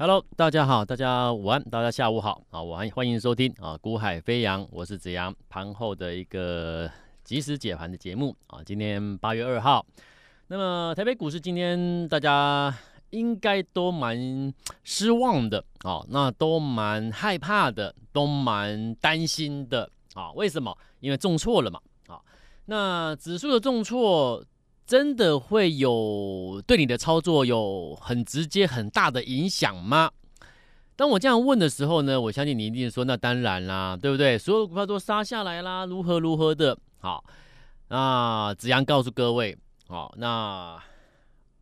Hello，大家好，大家午安，大家下午好啊！我欢欢迎收听啊，股海飞扬，我是子阳，盘后的一个即时解盘的节目啊。今天八月二号，那么台北股市今天大家应该都蛮失望的啊，那都蛮害怕的，都蛮担心的啊。为什么？因为重挫了嘛啊。那指数的重挫。真的会有对你的操作有很直接很大的影响吗？当我这样问的时候呢，我相信你一定说，那当然啦，对不对？所有股票都杀下来啦，如何如何的。好，那子阳告诉各位，好，那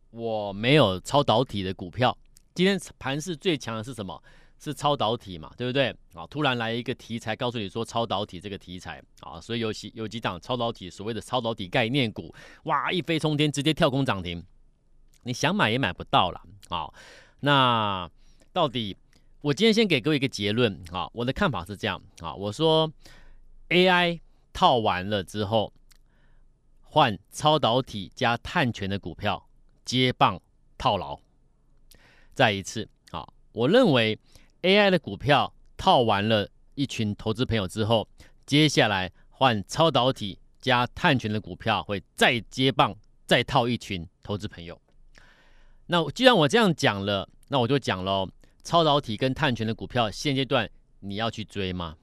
我没有超导体的股票。今天盘势最强的是什么？是超导体嘛，对不对？啊，突然来一个题材，告诉你说超导体这个题材啊，所以有几有几档超导体，所谓的超导体概念股，哇，一飞冲天，直接跳空涨停，你想买也买不到了啊。那到底我今天先给各位一个结论啊，我的看法是这样啊，我说 AI 套完了之后，换超导体加碳权的股票接棒套牢，再一次啊，我认为。AI 的股票套完了一群投资朋友之后，接下来换超导体加碳权的股票会再接棒，再套一群投资朋友。那既然我这样讲了，那我就讲喽，超导体跟碳权的股票现阶段你要去追吗？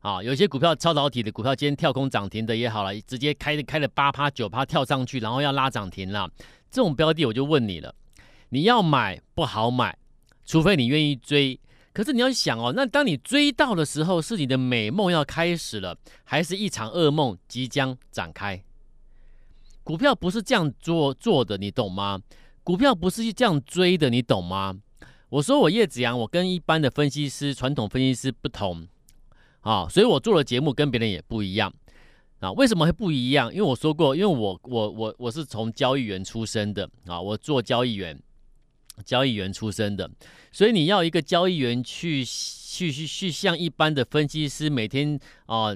啊，有些股票超导体的股票今天跳空涨停的也好了，直接开开了八趴九趴跳上去，然后要拉涨停了，这种标的我就问你了，你要买不好买。除非你愿意追，可是你要想哦，那当你追到的时候，是你的美梦要开始了，还是一场噩梦即将展开？股票不是这样做做的，你懂吗？股票不是这样追的，你懂吗？我说我叶子阳，我跟一般的分析师、传统分析师不同啊，所以我做的节目跟别人也不一样啊。为什么会不一样？因为我说过，因为我我我我是从交易员出身的啊，我做交易员。交易员出身的，所以你要一个交易员去去去去像一般的分析师每天啊、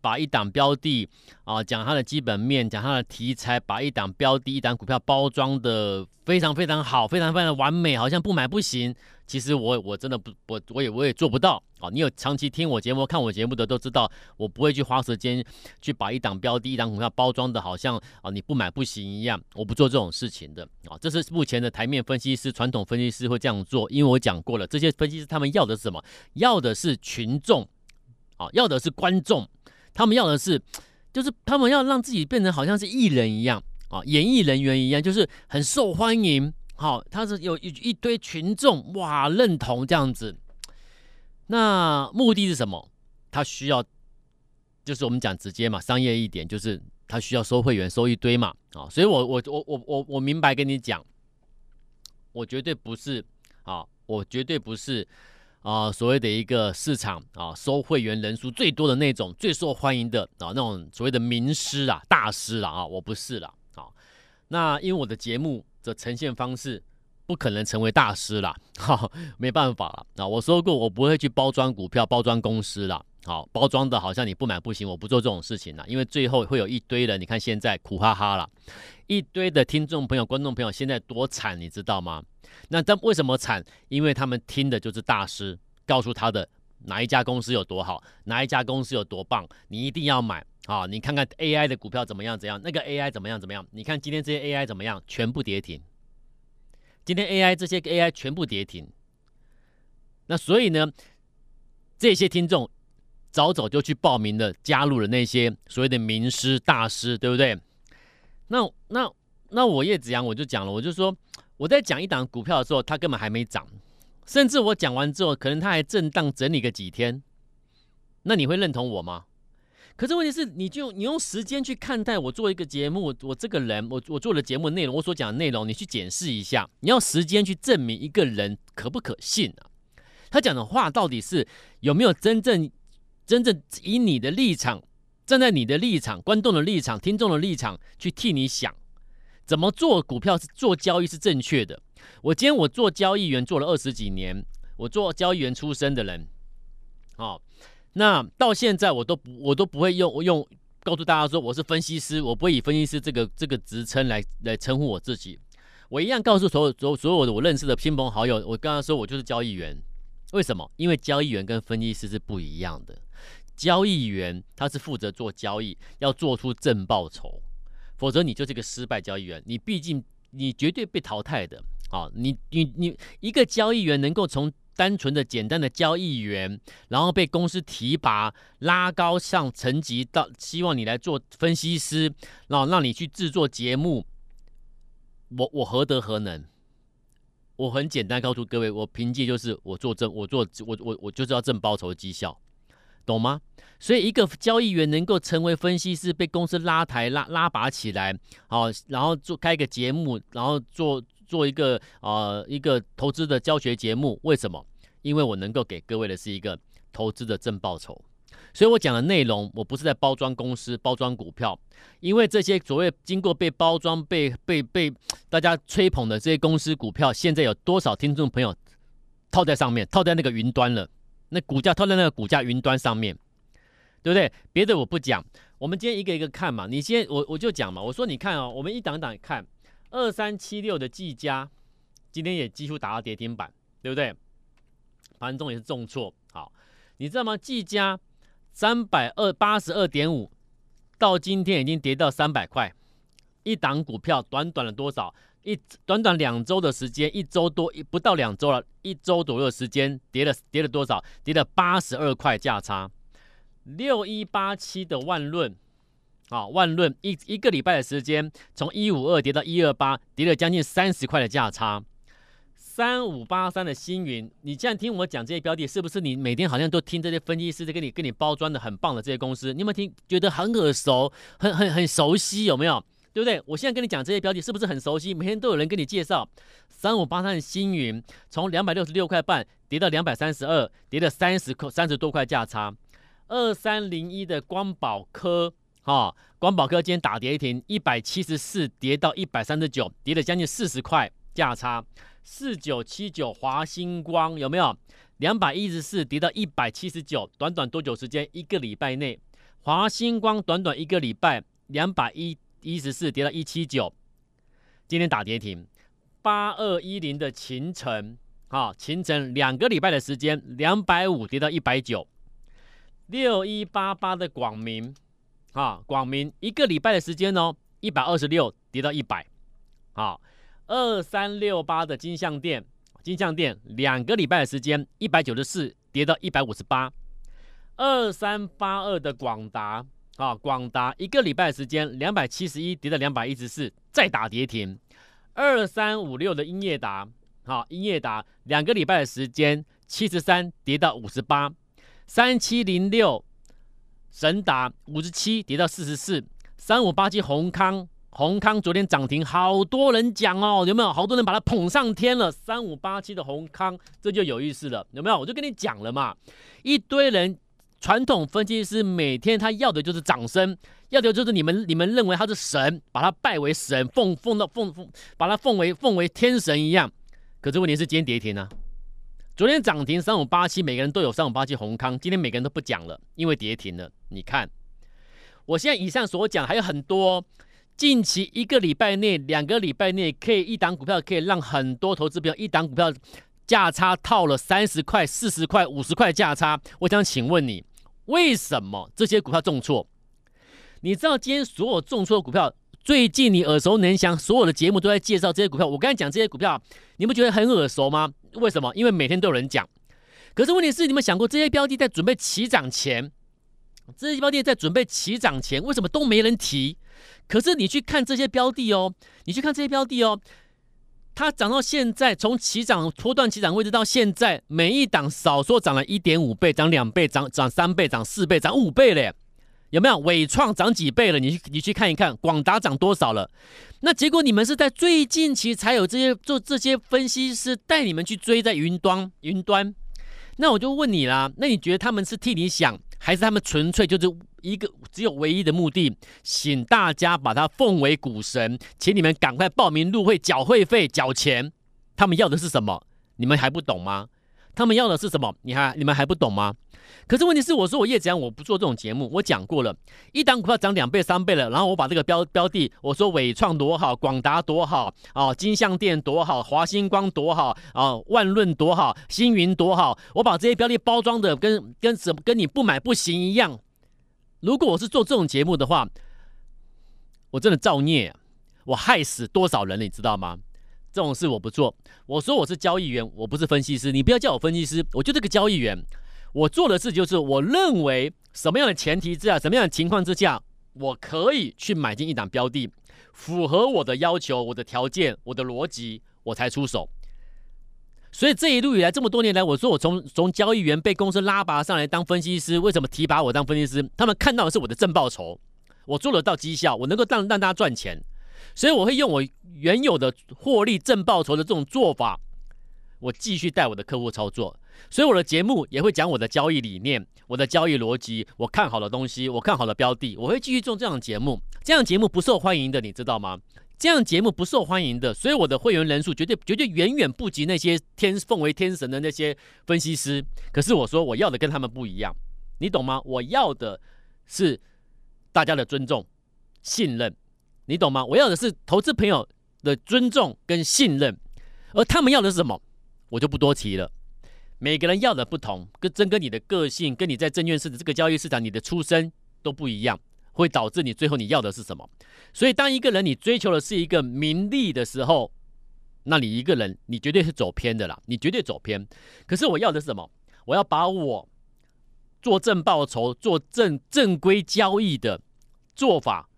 把一档标的啊、讲它的基本面，讲它的题材，把一档标的、一档股票包装的非常非常好，非常非常完美，好像不买不行。其实我我真的不我我也我也做不到啊！你有长期听我节目、看我节目的都知道，我不会去花时间去把一档标的、一档股票包装的好像啊你不买不行一样，我不做这种事情的啊！这是目前的台面分析师、传统分析师会这样做，因为我讲过了，这些分析师他们要的是什么？要的是群众啊，要的是观众，他们要的是就是他们要让自己变成好像是艺人一样啊，演艺人员一样，就是很受欢迎。好，他是有一一堆群众哇认同这样子，那目的是什么？他需要，就是我们讲直接嘛，商业一点，就是他需要收会员收一堆嘛，啊，所以我我我我我我明白跟你讲，我绝对不是啊，我绝对不是啊所谓的一个市场啊收会员人数最多的那种最受欢迎的啊那种所谓的名师啊大师了啊，我不是了，那因为我的节目。的呈现方式不可能成为大师啦，哈，没办法了啊！我说过，我不会去包装股票、包装公司啦。好，包装的好像你不买不行，我不做这种事情了，因为最后会有一堆人，你看现在苦哈哈了，一堆的听众朋友、观众朋友现在多惨，你知道吗？那他为什么惨？因为他们听的就是大师告诉他的哪一家公司有多好，哪一家公司有多棒，你一定要买。啊，你看看 AI 的股票怎么样？怎样？那个 AI 怎么样？怎么样？你看今天这些 AI 怎么样？全部跌停。今天 AI 这些 AI 全部跌停。那所以呢，这些听众早早就去报名了，加入了那些所谓的名师大师，对不对？那那那我叶子阳我就讲了，我就说我在讲一档股票的时候，它根本还没涨，甚至我讲完之后，可能它还震荡整理个几天。那你会认同我吗？可是问题是，你就你用时间去看待我做一个节目，我这个人，我我做的节目内容，我所讲的内容，你去检视一下，你要时间去证明一个人可不可信啊？他讲的话到底是有没有真正真正以你的立场，站在你的立场、观众的立场、听众的立场去替你想，怎么做股票是做交易是正确的？我今天我做交易员做了二十几年，我做交易员出身的人，哦。那到现在我都不我都不会用用告诉大家说我是分析师，我不会以分析师这个这个职称来来称呼我自己。我一样告诉所有所所有的我认识的亲朋好友，我刚刚说我就是交易员，为什么？因为交易员跟分析师是不一样的。交易员他是负责做交易，要做出正报酬，否则你就是个失败交易员。你毕竟你绝对被淘汰的。好，你你你一个交易员能够从单纯的简单的交易员，然后被公司提拔拉高上层级到希望你来做分析师，然后让你去制作节目，我我何德何能？我很简单告诉各位，我凭借就是我做正，我做我我我就是要挣报酬绩效。懂吗？所以一个交易员能够成为分析师，被公司拉抬拉拉拔起来，好，然后做开个节目，然后做做一个呃一个投资的教学节目。为什么？因为我能够给各位的是一个投资的正报酬。所以我讲的内容，我不是在包装公司、包装股票，因为这些所谓经过被包装、被被被大家吹捧的这些公司股票，现在有多少听众朋友套在上面，套在那个云端了？那股价套在那个股价云端上面，对不对？别的我不讲，我们今天一个一个看嘛。你先，我我就讲嘛。我说你看哦，我们一档档看，二三七六的技嘉，今天也几乎打到跌停板，对不对？盘中也是重挫。好，你知道吗？技嘉三百二八十二点五，到今天已经跌到三百块，一档股票短短的多少？一短短两周的时间，一周多一不到两周了，一周左右的时间跌了跌了多少？跌了八十二块价差。六一八七的万润，啊，万润一一个礼拜的时间，从一五二跌到一二八，跌了将近三十块的价差。三五八三的星云，你这样听我讲这些标的，是不是你每天好像都听这些分析师在跟你跟你包装的很棒的这些公司？你有没有听觉得很耳熟，很很很熟悉？有没有？对不对？我现在跟你讲这些标的，是不是很熟悉？每天都有人跟你介绍。三五八三的星云，从两百六十六块半跌到两百三十二，跌了三十块三十多块价差。二三零一的光宝科，哦，光宝科今天打跌停，一百七十四跌到一百三十九，跌了将近四十块价差。四九七九华星光有没有？两百一十四跌到一百七十九，短短多久时间？一个礼拜内，华星光短短一个礼拜两百一。一十四跌到一七九，今天打跌停。八二一零的秦城，啊，秦城两个礼拜的时间，两百五跌到一百九。六一八八的广明，啊，广明一个礼拜的时间哦，一百二十六跌到一百。好，二三六八的金像电，金像电两个礼拜的时间，一百九十四跌到一百五十八。二三八二的广达。啊，广达一个礼拜的时间，两百七十一跌到两百一十四，再打跌停。二三五六的英业达，好，英业达两个礼拜的时间，七十三跌到五十八。三七零六神达五十七跌到四十四。三五八七閎康，閎康昨天涨停，好多人讲哦，有没有？好多人把它捧上天了。三五八七的閎康，这就有意思了，有没有？我就跟你讲了嘛，一堆人。传统分析师每天他要的就是掌声，要的就是你们你们认为他是神，把他拜为神，奉奉到奉奉，把他奉为奉为天神一样。可是问题是今天跌停啊，昨天涨停三五八七，每个人都有三五八七红康，今天每个人都不讲了，因为跌停了。你看，我现在以上所讲还有很多，近期一个礼拜内、两个礼拜内，可以一档股票可以让很多投资票一档股票价差套了三十块、四十块、五十块价差。我想请问你。为什么这些股票重挫？你知道今天所有重挫的股票，最近你耳熟能详，所有的节目都在介绍这些股票。我刚才讲这些股票，你不觉得很耳熟吗？为什么？因为每天都有人讲。可是问题是，你们想过这些标的在准备起涨前，这些标的在准备起涨前，为什么都没人提？可是你去看这些标的哦，你去看这些标的哦。它涨到现在，从起涨拖断起涨位置到现在，每一档少说涨了一点五倍，涨两倍，涨涨三倍，涨四倍，涨五倍嘞，有没有？纬创涨几倍了？你去你去看一看，广达涨多少了？那结果你们是在最近期才有这些做这些分析师带你们去追在云端云端，那我就问你啦，那你觉得他们是替你想，还是他们纯粹就是？一个只有唯一的目的，请大家把他奉为股神，请你们赶快报名入会，缴会费，缴钱。他们要的是什么？你们还不懂吗？他们要的是什么？你还你们还不懂吗？可是问题是，我说我叶子阳我不做这种节目，我讲过了，一档股票涨两倍三倍了，然后我把这个标标的，我说纬创多好，广达多好，啊，金像电多好，华星光多好，啊，万润多好，星云多好，我把这些标的包装的跟跟什跟你不买不行一样。如果我是做这种节目的话，我真的造孽，我害死多少人，你知道吗？这种事我不做。我说我是交易员，我不是分析师，你不要叫我分析师，我就这个交易员。我做的事就是，我认为什么样的前提之下，什么样的情况之下，我可以去买进一档标的，符合我的要求、我的条件、我的逻辑，我才出手。所以这一路以来，这么多年来，我说我从从交易员被公司拉拔上来当分析师，为什么提拔我当分析师？他们看到的是我的正报酬，我做得到绩效，我能够让让大家赚钱，所以我会用我原有的获利正报酬的这种做法，我继续带我的客户操作。所以我的节目也会讲我的交易理念、我的交易逻辑、我看好的东西、我看好的标的，我会继续做这样的节目。这样节目不受欢迎的，你知道吗？这样节目不受欢迎的，所以我的会员人数绝对绝对远远不及那些天奉为天神的那些分析师。可是我说我要的跟他们不一样，你懂吗？我要的是大家的尊重、信任，你懂吗？我要的是投资朋友的尊重跟信任，而他们要的是什么？我就不多提了。每个人要的不同，跟真跟你的个性，跟你在证券市的这个交易市场，你的出身都不一样，会导致你最后你要的是什么？所以，当一个人你追求的是一个名利的时候，那你一个人你绝对是走偏的啦，你绝对走偏。可是我要的是什么？我要把我做正报酬、做正正规交易的做法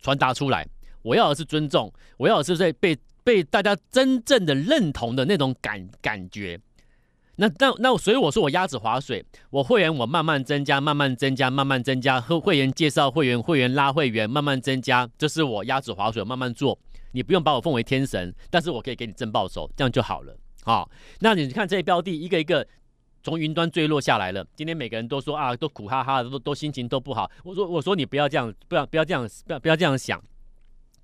传达出来。我要的是尊重，我要的是在被被大家真正的认同的那种感感觉。那那那，所以我说我鸭子划水，我会员我慢慢增加，慢慢增加，慢慢增加，和会员介绍会员，会员拉会员，慢慢增加，这是我鸭子划水慢慢做。你不用把我奉为天神，但是我可以给你正报酬，这样就好了。好，那你看这些标的一个一个从云端坠落下来了，今天每个人都说啊，都苦哈哈的，都都心情都不好。我说我说你不要这样，不要不要这样，不要不要这样想，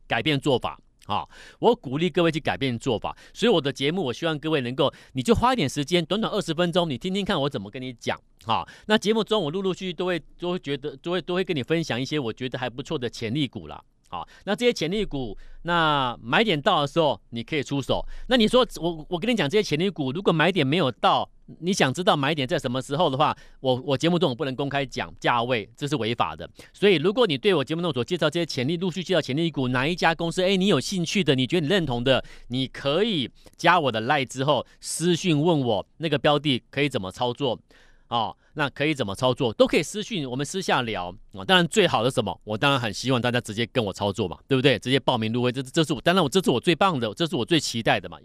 改变做法。好，我鼓励各位去改变做法，所以我的节目，我希望各位能够，你就花一点时间，短短二十分钟，你听听看我怎么跟你讲。好，那节目中我陆陆续续都会都会觉得都会都会跟你分享一些我觉得还不错的潜力股啦。好，那这些潜力股，那买点到的时候你可以出手。那你说我我跟你讲这些潜力股，如果买点没有到。你想知道买点在什么时候的话，我我节目中我不能公开讲价位，这是违法的。所以如果你对我节目中所介绍这些潜力陆续介绍潜力股哪一家公司，哎，你有兴趣的，你觉得你认同的，你可以加我的 LINE 之后私讯问我那个标的可以怎么操作，哦，那可以怎么操作都可以私讯，我们私下聊啊。当然最好的什么，我当然很希望大家直接跟我操作嘛，对不对？直接报名入会，这这是我当然我这是我最棒的，这是我最期待的嘛。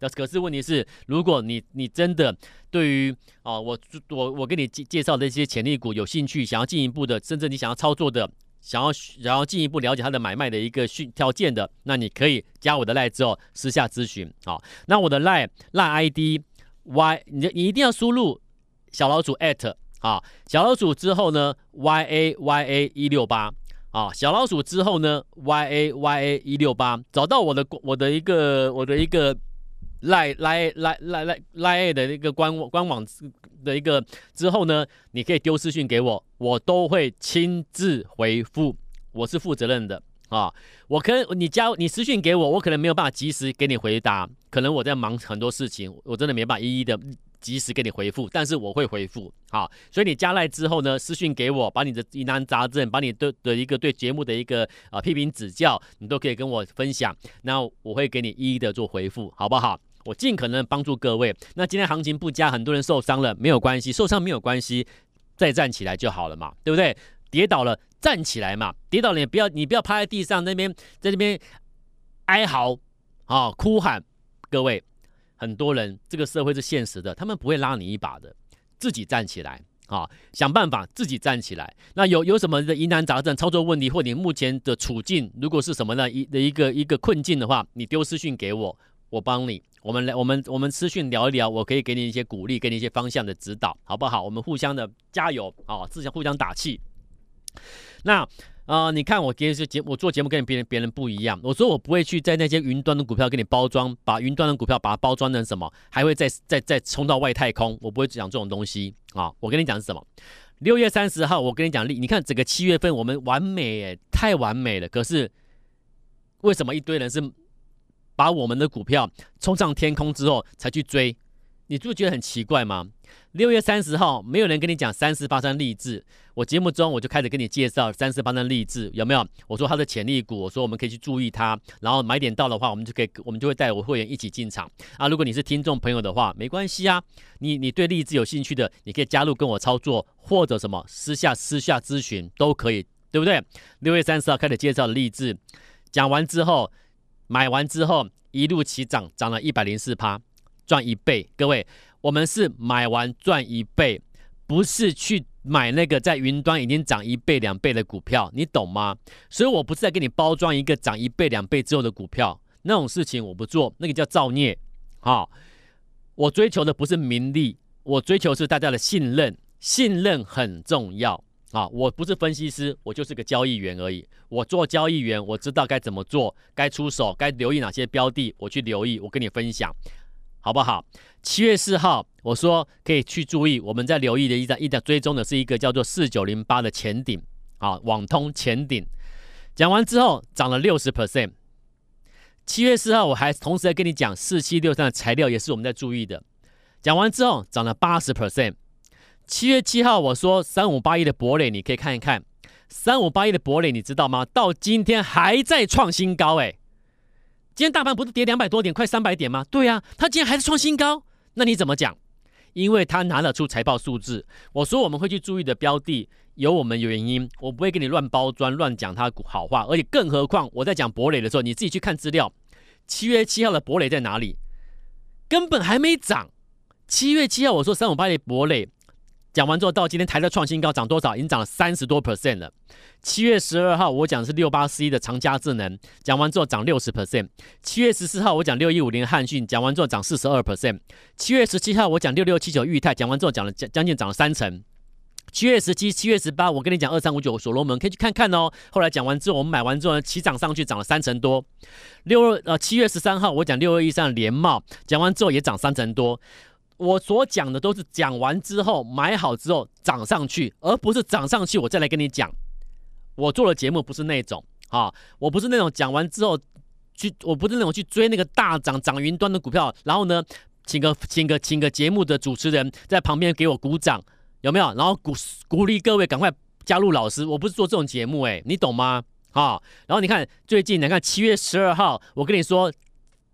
那可是问题是，如果你你真的对于啊，我我我给你介介绍的一些潜力股有兴趣，想要进一步的，甚至你想要操作的，想要然后进一步了解它的买卖的一个讯条件的，那你可以加我的赖之后私下咨询。好，那我的赖赖 ID Y，你你一定要输入小老鼠 at 啊，小老鼠之后呢 Y A Y A 一六八啊，小老鼠之后呢 Y A Y A 一六八，找到我的我的一个我的一个。来来来来来来的一个官官网的一个之后呢，你可以丢私讯给我，我都会亲自回复，我是负责任的啊。我可能你加你私讯给我，我可能没有办法及时给你回答，可能我在忙很多事情，我真的没办法一一的及时给你回复，但是我会回复。好，所以你加赖之后呢，私讯给我，把你的疑难杂症，把你的的一个对节目的一个啊批评指教，你都可以跟我分享，那我会给你一一的做回复，好不好？我尽可能帮助各位。那今天行情不佳，很多人受伤了，没有关系，受伤没有关系，再站起来就好了嘛，对不对？跌倒了站起来嘛，跌倒了也不要你不要趴在地上那边在那边哀嚎啊、哭喊。各位，很多人这个社会是现实的，他们不会拉你一把的，自己站起来啊、想办法自己站起来。那有有什么的疑难杂症、操作问题，或你目前的处境，如果是什么呢一的一个一个困境的话，你丢私讯给我，我帮你。我们来，我们我们私讯聊一聊，我可以给你一些鼓励，给你一些方向的指导，好不好？我们互相的加油啊，自相互相打气。那啊、你看我电视节我做节目跟别人别人不一样。我说我不会去在那些云端的股票给你包装，把云端的股票把它包装成什么，还会再再再冲到外太空。我不会讲这种东西啊。我跟你讲是什么？六月三十号，我跟你讲，你看整个七月份我们完美，太完美了。可是为什么一堆人是把我们的股票冲上天空之后才去追？你就觉得很奇怪吗？六月三十号，没有人跟你讲三十八三励志。我节目中我就开始跟你介绍三十八三励志，有没有？我说它的潜力股，我说我们可以去注意它，然后买点到的话，我们就可以，我们就会带我会员一起进场啊。如果你是听众朋友的话，没关系啊，你你对励志有兴趣的，你可以加入跟我操作，或者什么私下私下咨询都可以，对不对？六月三十号开始介绍励志，讲完之后，买完之后一路起涨，涨了一百零四趴。赚一倍，各位，我们是买完赚一倍，不是去买那个在云端已经涨一倍两倍的股票，你懂吗？所以我不是在给你包装一个涨一倍两倍之后的股票，那种事情我不做，那个叫造孽。好，我追求的不是名利，我追求是大家的信任，信任很重要啊！我不是分析师，我就是个交易员而已。我做交易员，我知道该怎么做，该出手，该留意哪些标的，我去留意，我跟你分享。好不好？七月四号，我说可以去注意，我们在留意的一张一张追踪的是一个叫做四九零八的前顶啊，网通前顶。讲完之后涨了六十 percent。七月四号，我还同时在跟你讲四七六三的材料也是我们在注意的。讲完之后涨了八十 percent。七月七号，我说三五八一的博磊，你可以看一看三五八一的博磊，你知道吗？到今天还在创新高，诶。今天大盘不是跌两百多点，快三百点吗？对呀、啊，他今天还是创新高，那你怎么讲？因为他拿得出财报数字。我说我们会去注意的标的有我们原因，我不会给你乱包装、乱讲他好话。而且更何况我在讲博磊的时候，你自己去看资料。七月七号的博磊在哪里？根本还没涨。七月七号我说三五八的博磊。讲完之后，到今天台的创新高，涨多少？已经涨了三十多 percent 了。七月十二号，我讲的是六八四一的长佳智能，讲完之后涨六十 percent。七月十四号，我讲六一五零的汉讯，讲完之后涨四十二 percent。七月十七号，我讲六六七九裕泰，讲完之后讲了将将近涨了三成。七月十七、七月十八，我跟你讲二三五九所罗门，可以去看看哦。后来讲完之后，我们买完之后呢，起涨上去，涨了三成多。六呃，七月十三号，我讲六二一三的联茂，讲完之后也涨三成多。我所讲的都是讲完之后买好之后涨上去，而不是涨上去我再来跟你讲。我做的节目不是那种啊，我不是那种讲完之后去，我不是那种去追那个大涨涨云端的股票，然后呢，请个请个请个节目的主持人在旁边给我鼓掌，有没有？然后鼓鼓励各位赶快加入老师，我不是做这种节目诶，你懂吗？啊，然后你看最近你看七月十二号，我跟你说。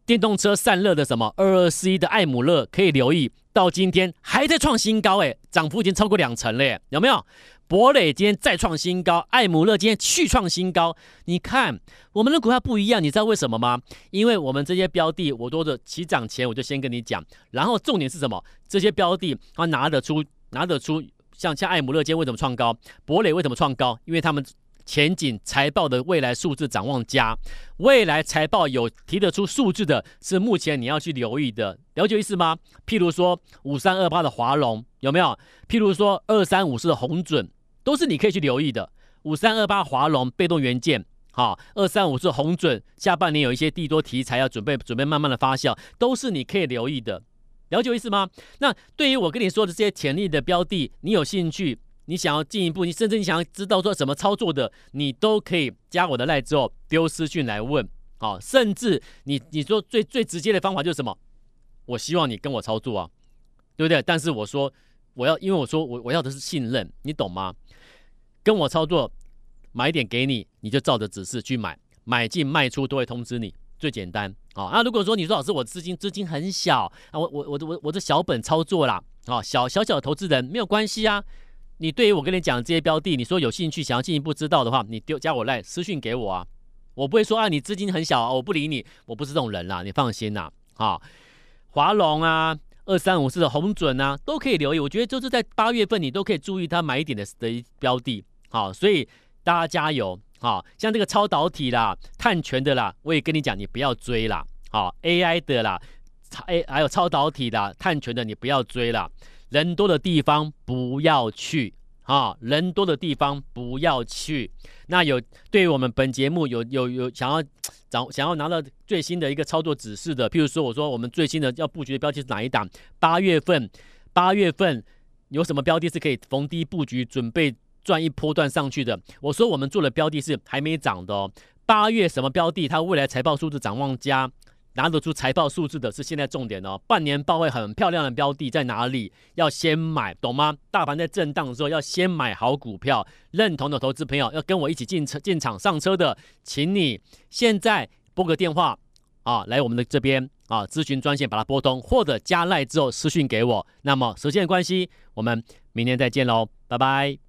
电动车散热的什么二二四一的艾姆勒可以留意，到今天还在创新高，哎，涨幅已经超过两成了，有没有？博磊今天再创新高，艾姆勒今天续创新高。你看我们的股票不一样，你知道为什么吗？因为我们这些标的，我都的起涨前我就先跟你讲，然后重点是什么？这些标的它拿得出，拿得出，像像艾姆勒今天为什么创高？博磊为什么创高？因为他们。前景财报的未来数字展望佳，未来财报有提得出数字的，是目前你要去留意的，了解意思吗？譬如说五三二八的华龙有没有？譬如说二三五四的红准，都是你可以去留意的。五三二八华龙被动元件，好，二三五四红准，下半年有一些地多题材要准备准备慢慢的发酵，都是你可以留意的，了解意思吗？那对于我跟你说的这些潜力的标的，你有兴趣？你想要进一步，你甚至你想要知道说怎么操作的，你都可以加我的赖之后丢私讯来问，好，甚至你你说最最直接的方法就是什么？我希望你跟我操作啊，对不对？但是我说我要，因为我说我我要的是信任，你懂吗？跟我操作，买点给你，你就照着指示去买，买进卖出都会通知你，最简单。好，那如果说你说老师我资金资金很小啊，我我我我我这小本操作啦，啊，小小小的投资人没有关系啊。你对于我跟你讲这些标的，你说有兴趣想要进一步知道的话，你丢加我来私讯给我啊，我不会说啊你资金很小啊，我不理你，我不是这种人啦，你放心啦啊，华龙啊，二三五四的红准啊，都可以留意，我觉得就是在八月份你都可以注意它买一点的的标的，好，所以大家加油，好，像这个超导体啦、碳权的啦，我也跟你讲，你不要追啦，好，AI 的啦，超 A 还有超导体的、碳权的，你不要追啦。人多的地方不要去，啊，人多的地方不要去。那有对于我们本节目有有有想要找想要拿到最新的一个操作指示的，譬如说我说我们最新的要布局的标的是哪一档？八月份，八月份有什么标的是可以逢低布局，准备赚一波段上去的？我说我们做的标的是还没涨的哦。八月什么标的？它未来财报数字展望佳。拿得出财报数字的是现在重点哦，半年报会很漂亮的标的在哪里？要先买，懂吗？大盘在震荡的时候要先买好股票，认同的投资朋友要跟我一起进车进场上车的，请你现在拨个电话啊，来我们的这边啊咨询专线把它拨通，或者加赖之后私讯给我。那么时间关系，我们明天再见喽，拜拜。